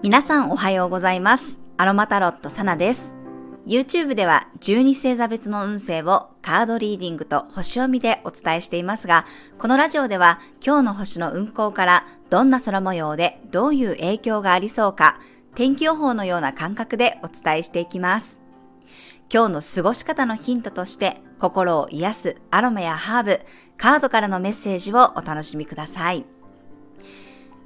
皆さんおはようございます。アロマタロットサナです。YouTube では12星座別の運勢をカードリーディングと星読みでお伝えしていますが、このラジオでは今日の星の運行からどんな空模様でどういう影響がありそうか、天気予報のような感覚でお伝えしていきます。今日の過ごし方のヒントとして、心を癒すアロマやハーブ、カードからのメッセージをお楽しみください。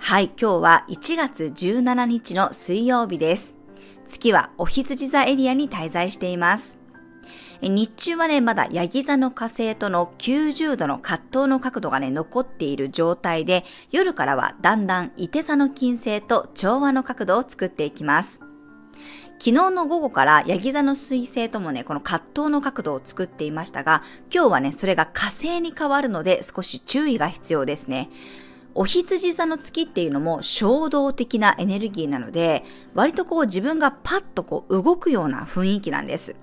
はい、今日は1月17日の水曜日です。月はお羊座エリアに滞在しています。日中はね、まだヤギ座の火星との90度の葛藤の角度がね、残っている状態で、夜からはだんだん伊手座の金星と調和の角度を作っていきます。昨日の午後からヤギ座の水星ともね、この葛藤の角度を作っていましたが、今日はね、それが火星に変わるので少し注意が必要ですね。お羊座の月っていうのも衝動的なエネルギーなので、割とこう自分がパッとこう動くような雰囲気なんです。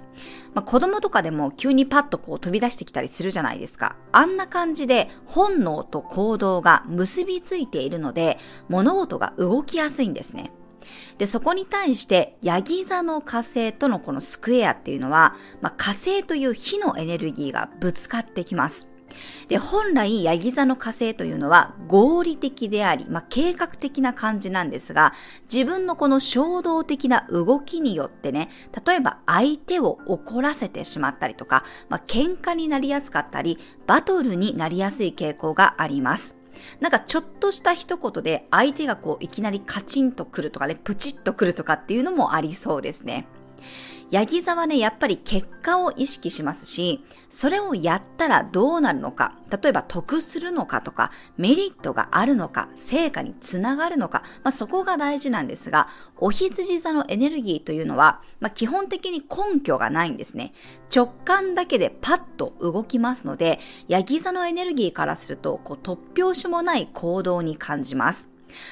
まあ、子供とかでも急にパッとこう飛び出してきたりするじゃないですか。あんな感じで本能と行動が結びついているので、物事が動きやすいんですね。で、そこに対して、ヤギ座の火星とのこのスクエアっていうのは、まあ、火星という火のエネルギーがぶつかってきます。で、本来、ヤギ座の火星というのは合理的であり、まあ、計画的な感じなんですが、自分のこの衝動的な動きによってね、例えば相手を怒らせてしまったりとか、まあ、喧嘩になりやすかったり、バトルになりやすい傾向があります。なんかちょっとした一言で相手がこういきなりカチンとくるとかね、プチッとくるとかっていうのもありそうですね。ヤギ座はね、やっぱり結果を意識しますし、それをやったらどうなるのか、例えば得するのかとか、メリットがあるのか、成果につながるのか、まあ、そこが大事なんですが、お羊座のエネルギーというのは、まあ、基本的に根拠がないんですね。直感だけでパッと動きますので、ヤギ座のエネルギーからすると、こう突拍子もない行動に感じます。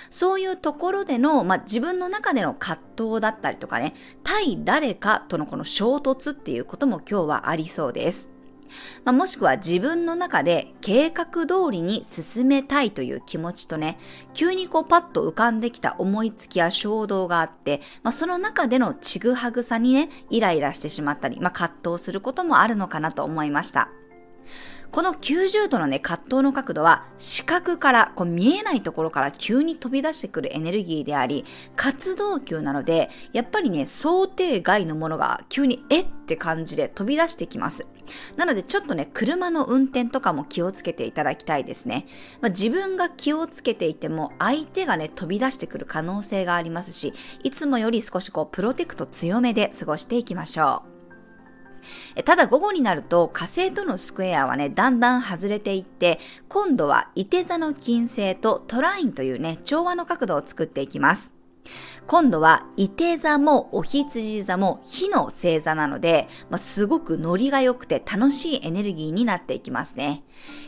そういうところでの、まあ、自分の中での葛藤だったりとかね、対誰かとのこの衝突っていうことも今日はありそうです。まあ、もしくは自分の中で計画通りに進めたいという気持ちとね、急にこうパッと浮かんできた思いつきや衝動があって、まあ、その中でのちぐはぐさにね、イライラしてしまったり、まあ、葛藤することもあるのかなと思いました。この90度のね、葛藤の角度は、視覚から、こう見えないところから急に飛び出してくるエネルギーであり、活動球なので、やっぱりね、想定外のものが急にえって感じで飛び出してきます。なのでちょっとね、車の運転とかも気をつけていただきたいですね。まあ、自分が気をつけていても、相手がね、飛び出してくる可能性がありますし、いつもより少しこう、プロテクト強めで過ごしていきましょう。ただ午後になると火星とのスクエアはね、だんだん外れていって、今度は伊手座の金星とトラインというね、調和の角度を作っていきます。今度は伊手座もお羊座も火の星座なので、まあ、すごくノリが良くて楽しいエネルギーになっていきますね。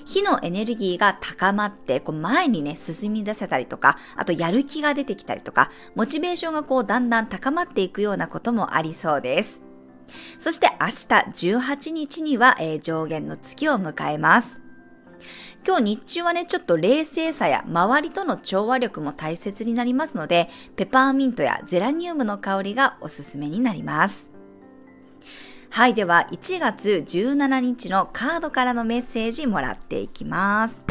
火のエネルギーが高まって、こう前にね、進み出せたりとか、あとやる気が出てきたりとか、モチベーションがこうだんだん高まっていくようなこともありそうです。そして明日18日には、えー、上限の月を迎えます。今日日中はね、ちょっと冷静さや周りとの調和力も大切になりますので、ペパーミントやゼラニウムの香りがおすすめになります。はい、では1月17日のカードからのメッセージもらっていきます。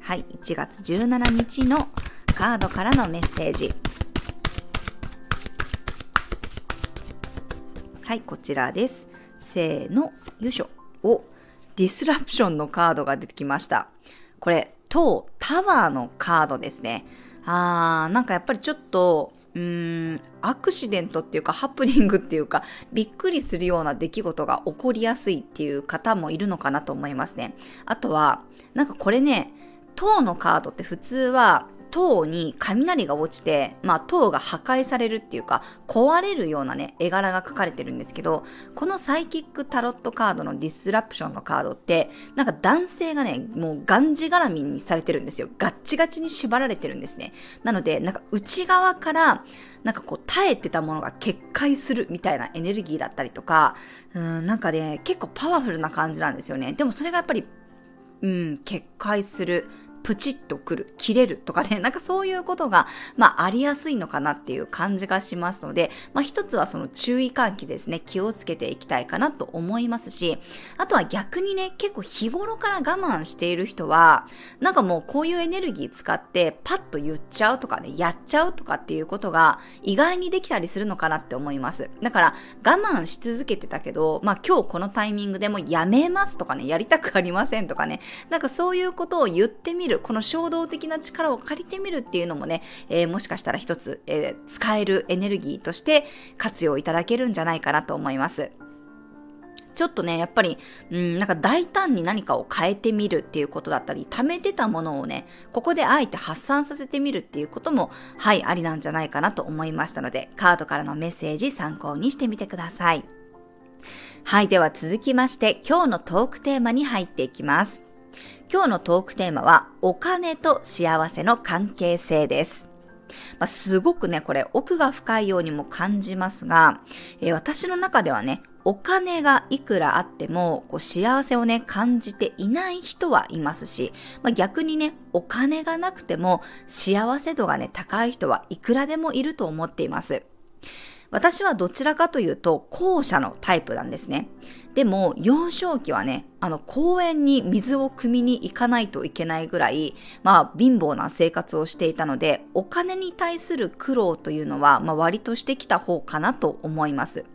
はい、1月17日のカードからのメッセージ。はい、こちらです。せーの、よいしょ。お、ディスラプションのカードが出てきました。これ、塔、タワーのカードですね。あー、なんかやっぱりちょっと、うーん、アクシデントっていうか、ハプニングっていうか、びっくりするような出来事が起こりやすいっていう方もいるのかなと思いますね。あとは、なんかこれね、塔のカードって普通は、塔に雷が落ちて、まあ塔が破壊されるっていうか、壊れるようなね、絵柄が描かれてるんですけど、このサイキックタロットカードのディスラプションのカードって、なんか男性がね、もうがんじがらみにされてるんですよ。ガッチガチに縛られてるんですね。なので、なんか内側から、なんかこう耐えてたものが決壊するみたいなエネルギーだったりとか、うん、なんかね、結構パワフルな感じなんですよね。でもそれがやっぱり、うん、決壊する。プチッとくる、切れるとかね、なんかそういうことが、まあありやすいのかなっていう感じがしますので、まあ一つはその注意喚起ですね、気をつけていきたいかなと思いますし、あとは逆にね、結構日頃から我慢している人は、なんかもうこういうエネルギー使ってパッと言っちゃうとかね、やっちゃうとかっていうことが意外にできたりするのかなって思います。だから我慢し続けてたけど、まあ今日このタイミングでもやめますとかね、やりたくありませんとかね、なんかそういうことを言ってみるる、この衝動的な力を借りてみるっていうのもね、えー、もしかしたら一つ、えー、使えるエネルギーとして活用いただけるんじゃないかなと思います。ちょっとね、やっぱり、うん、なんか大胆に何かを変えてみるっていうことだったり、貯めてたものをね、ここであえて発散させてみるっていうことも、はい、ありなんじゃないかなと思いましたので、カードからのメッセージ参考にしてみてください。はい、では続きまして、今日のトークテーマに入っていきます。今日のトークテーマは、お金と幸せの関係性です。まあ、すごくね、これ奥が深いようにも感じますが、えー、私の中ではね、お金がいくらあっても、こう幸せをね、感じていない人はいますし、まあ、逆にね、お金がなくても幸せ度がね、高い人はいくらでもいると思っています。私はどちらかというと、後者のタイプなんですね。でも、幼少期はね、あの、公園に水を汲みに行かないといけないぐらい、まあ、貧乏な生活をしていたので、お金に対する苦労というのは、まあ、割としてきた方かなと思います。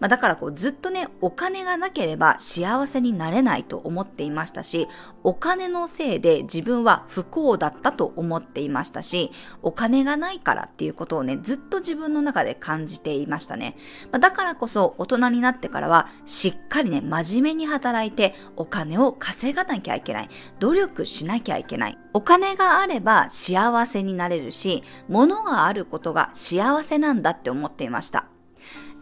まあ、だからこうずっとね、お金がなければ幸せになれないと思っていましたし、お金のせいで自分は不幸だったと思っていましたし、お金がないからっていうことをね、ずっと自分の中で感じていましたね。まあ、だからこそ大人になってからは、しっかりね、真面目に働いてお金を稼がなきゃいけない。努力しなきゃいけない。お金があれば幸せになれるし、物があることが幸せなんだって思っていました。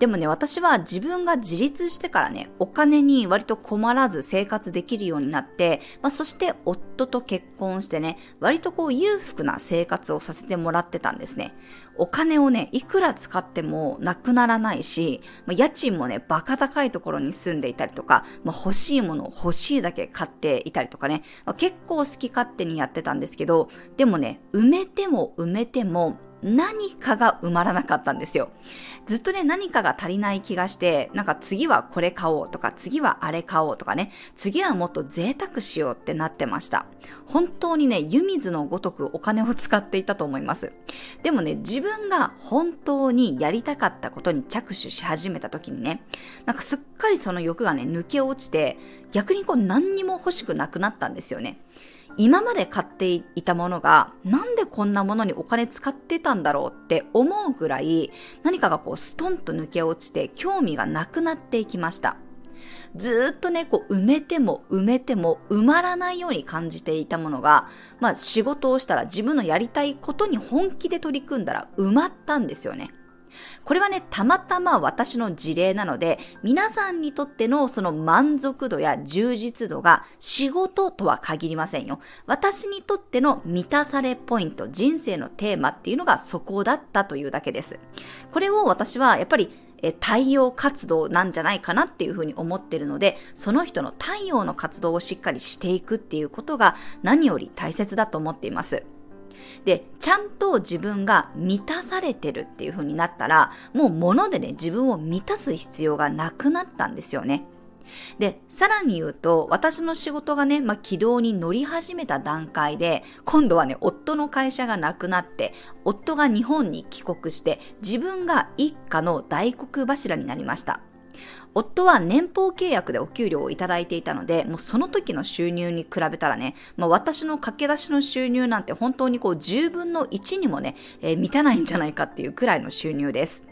でもね、私は自分が自立してからね、お金に割と困らず生活できるようになって、まあ、そして夫と結婚してね、割とこう裕福な生活をさせてもらってたんですね。お金をね、いくら使ってもなくならないし、まあ、家賃もね、バカ高いところに住んでいたりとか、まあ、欲しいものを欲しいだけ買っていたりとかね、まあ、結構好き勝手にやってたんですけど、でもね、埋めても埋めても何かが埋まらなかったんですよ。ずっとね、何かが足りない気がして、なんか次はこれ買おうとか、次はあれ買おうとかね、次はもっと贅沢しようってなってました。本当にね、湯水のごとくお金を使っていたと思います。でもね、自分が本当にやりたかったことに着手し始めた時にね、なんかすっかりその欲がね、抜け落ちて、逆にこう何にも欲しくなくなったんですよね。今まで買っていたものがなんでこんなものにお金使ってたんだろうって思うぐらい何かがこうストンと抜け落ちて興味がなくなっていきました。ずっとね、こう埋めても埋めても埋まらないように感じていたものが、まあ仕事をしたら自分のやりたいことに本気で取り組んだら埋まったんですよね。これはね、たまたま私の事例なので、皆さんにとってのその満足度や充実度が仕事とは限りませんよ。私にとっての満たされポイント、人生のテーマっていうのがそこだったというだけです。これを私はやっぱりえ太陽活動なんじゃないかなっていうふうに思ってるので、その人の太陽の活動をしっかりしていくっていうことが何より大切だと思っています。で、ちゃんと自分が満たされてるっていう風になったら、もう物でね、自分を満たす必要がなくなったんですよね。で、さらに言うと、私の仕事がね、まあ、軌道に乗り始めた段階で、今度はね、夫の会社がなくなって、夫が日本に帰国して、自分が一家の大黒柱になりました。夫は年俸契約でお給料をいただいていたので、もうその時の収入に比べたらね、まあ、私の駆け出しの収入なんて本当にこう10分の1にもね、えー、満たないんじゃないかっていうくらいの収入です。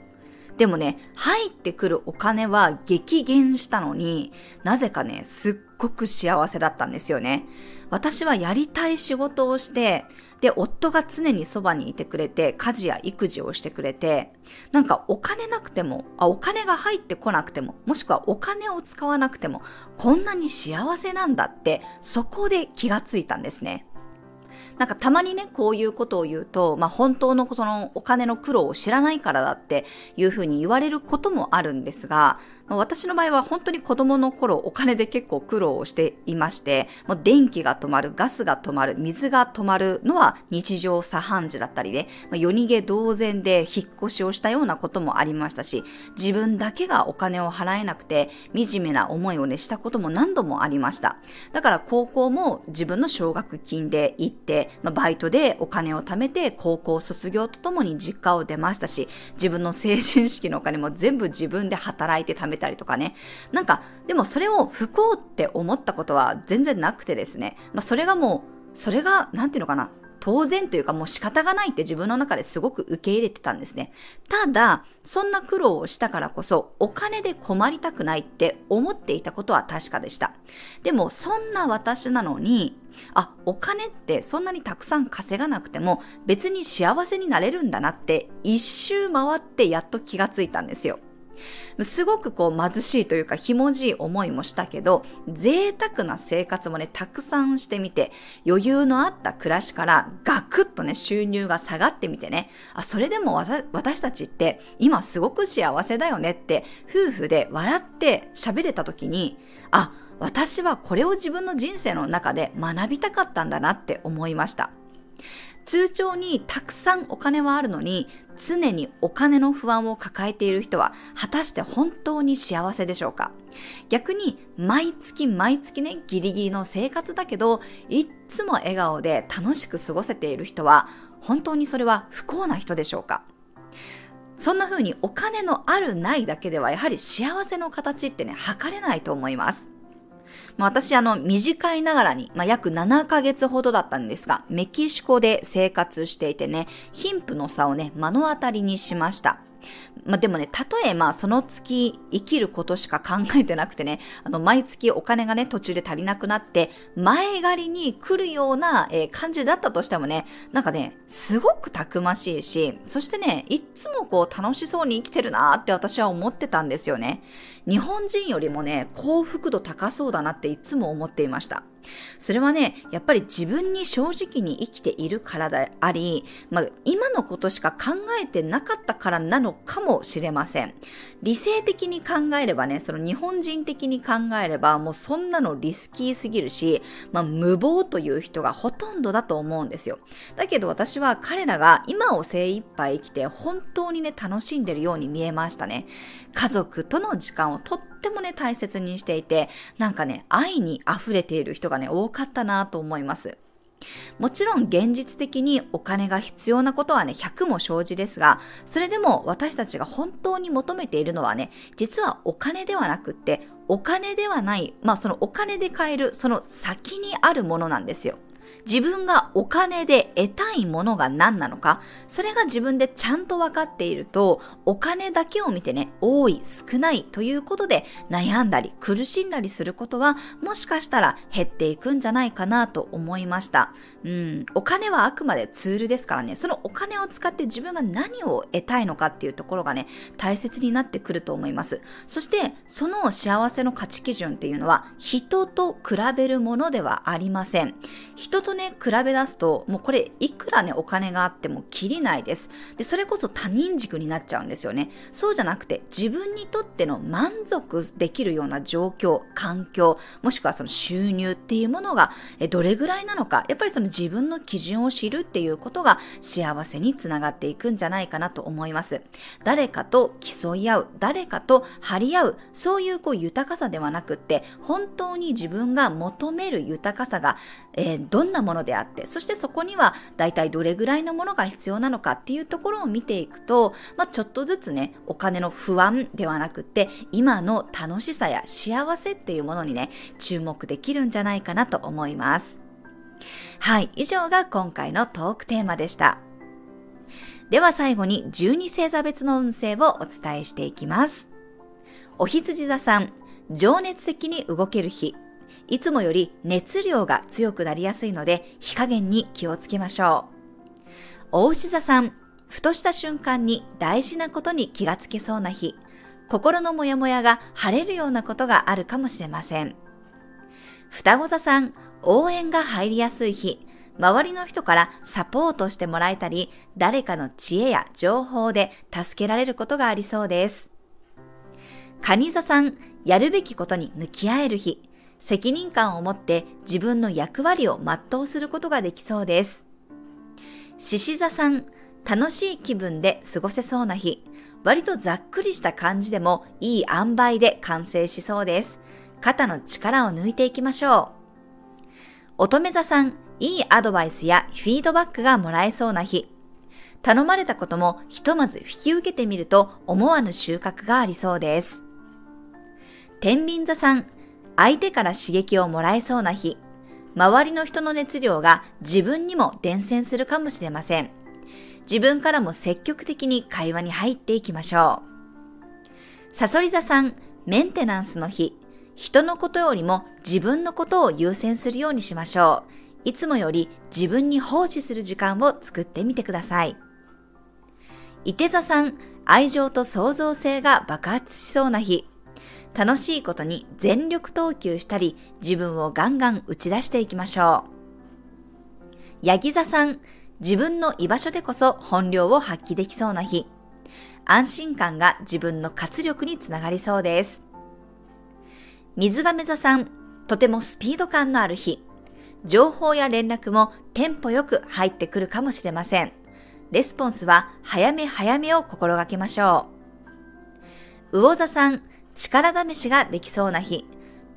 でもね、入ってくるお金は激減したのに、なぜかね、すっごく幸せだったんですよね。私はやりたい仕事をして、で、夫が常にそばにいてくれて、家事や育児をしてくれて、なんかお金なくても、あ、お金が入ってこなくても、もしくはお金を使わなくても、こんなに幸せなんだって、そこで気がついたんですね。なんかたまにね、こういうことを言うと、まあ本当のそのお金の苦労を知らないからだっていうふうに言われることもあるんですが、私の場合は本当に子供の頃お金で結構苦労をしていまして、もう電気が止まる、ガスが止まる、水が止まるのは日常茶飯事だったりで、まあ、夜逃げ同然で引っ越しをしたようなこともありましたし、自分だけがお金を払えなくて惨めな思いをねしたことも何度もありました。だから高校も自分の奨学金で行って、まあ、バイトでお金を貯めて高校卒業とともに実家を出ましたし、自分の成人式のお金も全部自分で働いて貯めてたりとかね。なんか、でもそれを不幸って思ったことは全然なくてですね。まあ、それがもう、それが、なんていうのかな。当然というかもう仕方がないって自分の中ですごく受け入れてたんですね。ただ、そんな苦労をしたからこそお金で困りたくないって思っていたことは確かでした。でもそんな私なのに、あ、お金ってそんなにたくさん稼がなくても別に幸せになれるんだなって一周回ってやっと気がついたんですよ。すごくこう貧しいというかひもじい思いもしたけど、贅沢な生活もね、たくさんしてみて、余裕のあった暮らしからガクッとね、収入が下がってみてね、あ、それでも私たちって今すごく幸せだよねって、夫婦で笑って喋れた時に、あ、私はこれを自分の人生の中で学びたかったんだなって思いました。通帳にたくさんお金はあるのに、常にお金の不安を抱えている人は、果たして本当に幸せでしょうか？逆に、毎月毎月ね、ギリギリの生活だけど、いっつも笑顔で楽しく過ごせている人は、本当にそれは不幸な人でしょうか？そんな風にお金のあるないだけではやはり幸せの形ってね、測れないと思います。まあ、私、あの、短いながらに、まあ、約7ヶ月ほどだったんですが、メキシコで生活していてね、貧富の差をね、目の当たりにしました。まあ、でもね、たとえまあその月生きることしか考えてなくてね、あの毎月お金がね途中で足りなくなって前借りに来るような、え、感じだったとしてもね、なんかね、すごくたくましいし、そしてね、いっつもこう楽しそうに生きてるなーって私は思ってたんですよね。日本人よりもね、幸福度高そうだなっていつも思っていました。それはね、やっぱり自分に正直に生きているからであり、まあ、今のことしか考えてなかったからなのかもしれません。理性的に考えればね、その日本人的に考えれば、もうそんなのリスキーすぎるし、まあ、無謀という人がほとんどだと思うんですよ。だけど私は彼らが今を精一杯生きて本当にね、楽しんでるように見えましたね。家族との時間をとってもね、大切にしていて、なんかね、愛に溢れている人がね、多かったなと思います。もちろん現実的にお金が必要なことはね、100も生じですが、それでも私たちが本当に求めているのはね、実はお金ではなくって、お金ではない、まあそのお金で買える、その先にあるものなんですよ。自分がお金で得たいものが何なのか、それが自分でちゃんと分かっていると、お金だけを見てね、多い、少ないということで悩んだり苦しんだりすることは、もしかしたら減っていくんじゃないかなと思いました。うん、お金はあくまでツールですからね、そのお金を使って自分が何を得たいのかっていうところがね、大切になってくると思います。そして、その幸せの価値基準っていうのは、人と比べるものではありません。人とね、比べ出すと、もうこれいくらね、お金があってもきりないです。で、それこそ他人軸になっちゃうんですよね。そうじゃなくて、自分にとっての満足できるような状況、環境、もしくはその収入っていうものが、どれぐらいなのか、やっぱりその自分の基準を知るっていうことが幸せにつながっていくんじゃないかなと思います。誰かと競い合う、誰かと張り合う、そういうこう豊かさではなくって、本当に自分が求める豊かさが、えー、どんなものであって、そしてそこには大体どれぐらいのものが必要なのかっていうところを見ていくと、まあ、ちょっとずつね、お金の不安ではなくて、今の楽しさや幸せっていうものにね、注目できるんじゃないかなと思います。はい、以上が今回のトークテーマでした。では最後に12星座別の運勢をお伝えしていきます。お羊座さん、情熱的に動ける日。いつもより熱量が強くなりやすいので、火加減に気をつけましょう。お牛座さん、ふとした瞬間に大事なことに気がつけそうな日。心のモヤモヤが晴れるようなことがあるかもしれません。双子座さん、応援が入りやすい日。周りの人からサポートしてもらえたり、誰かの知恵や情報で助けられることがありそうです。蟹座さん、やるべきことに向き合える日。責任感を持って自分の役割を全うすることができそうです。獅子座さん、楽しい気分で過ごせそうな日。割とざっくりした感じでもいい塩梅で完成しそうです。肩の力を抜いていきましょう。乙女座さん、いいアドバイスやフィードバックがもらえそうな日。頼まれたこともひとまず引き受けてみると思わぬ収穫がありそうです。天秤座さん、相手から刺激をもらえそうな日。周りの人の熱量が自分にも伝染するかもしれません。自分からも積極的に会話に入っていきましょう。サソリ座さん、メンテナンスの日。人のことよりも自分のことを優先するようにしましょう。いつもより自分に奉仕する時間を作ってみてください。伊手座さん、愛情と創造性が爆発しそうな日。楽しいことに全力投球したり、自分をガンガン打ち出していきましょう。ヤギ座さん、自分の居場所でこそ本領を発揮できそうな日。安心感が自分の活力につながりそうです。水亀座さん、とてもスピード感のある日。情報や連絡もテンポよく入ってくるかもしれません。レスポンスは早め早めを心がけましょう。魚座さん、力試しができそうな日。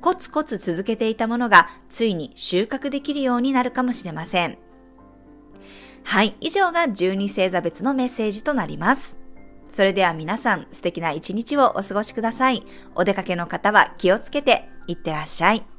コツコツ続けていたものがついに収穫できるようになるかもしれません。はい、以上が12星座別のメッセージとなります。それでは皆さん素敵な一日をお過ごしください。お出かけの方は気をつけていってらっしゃい。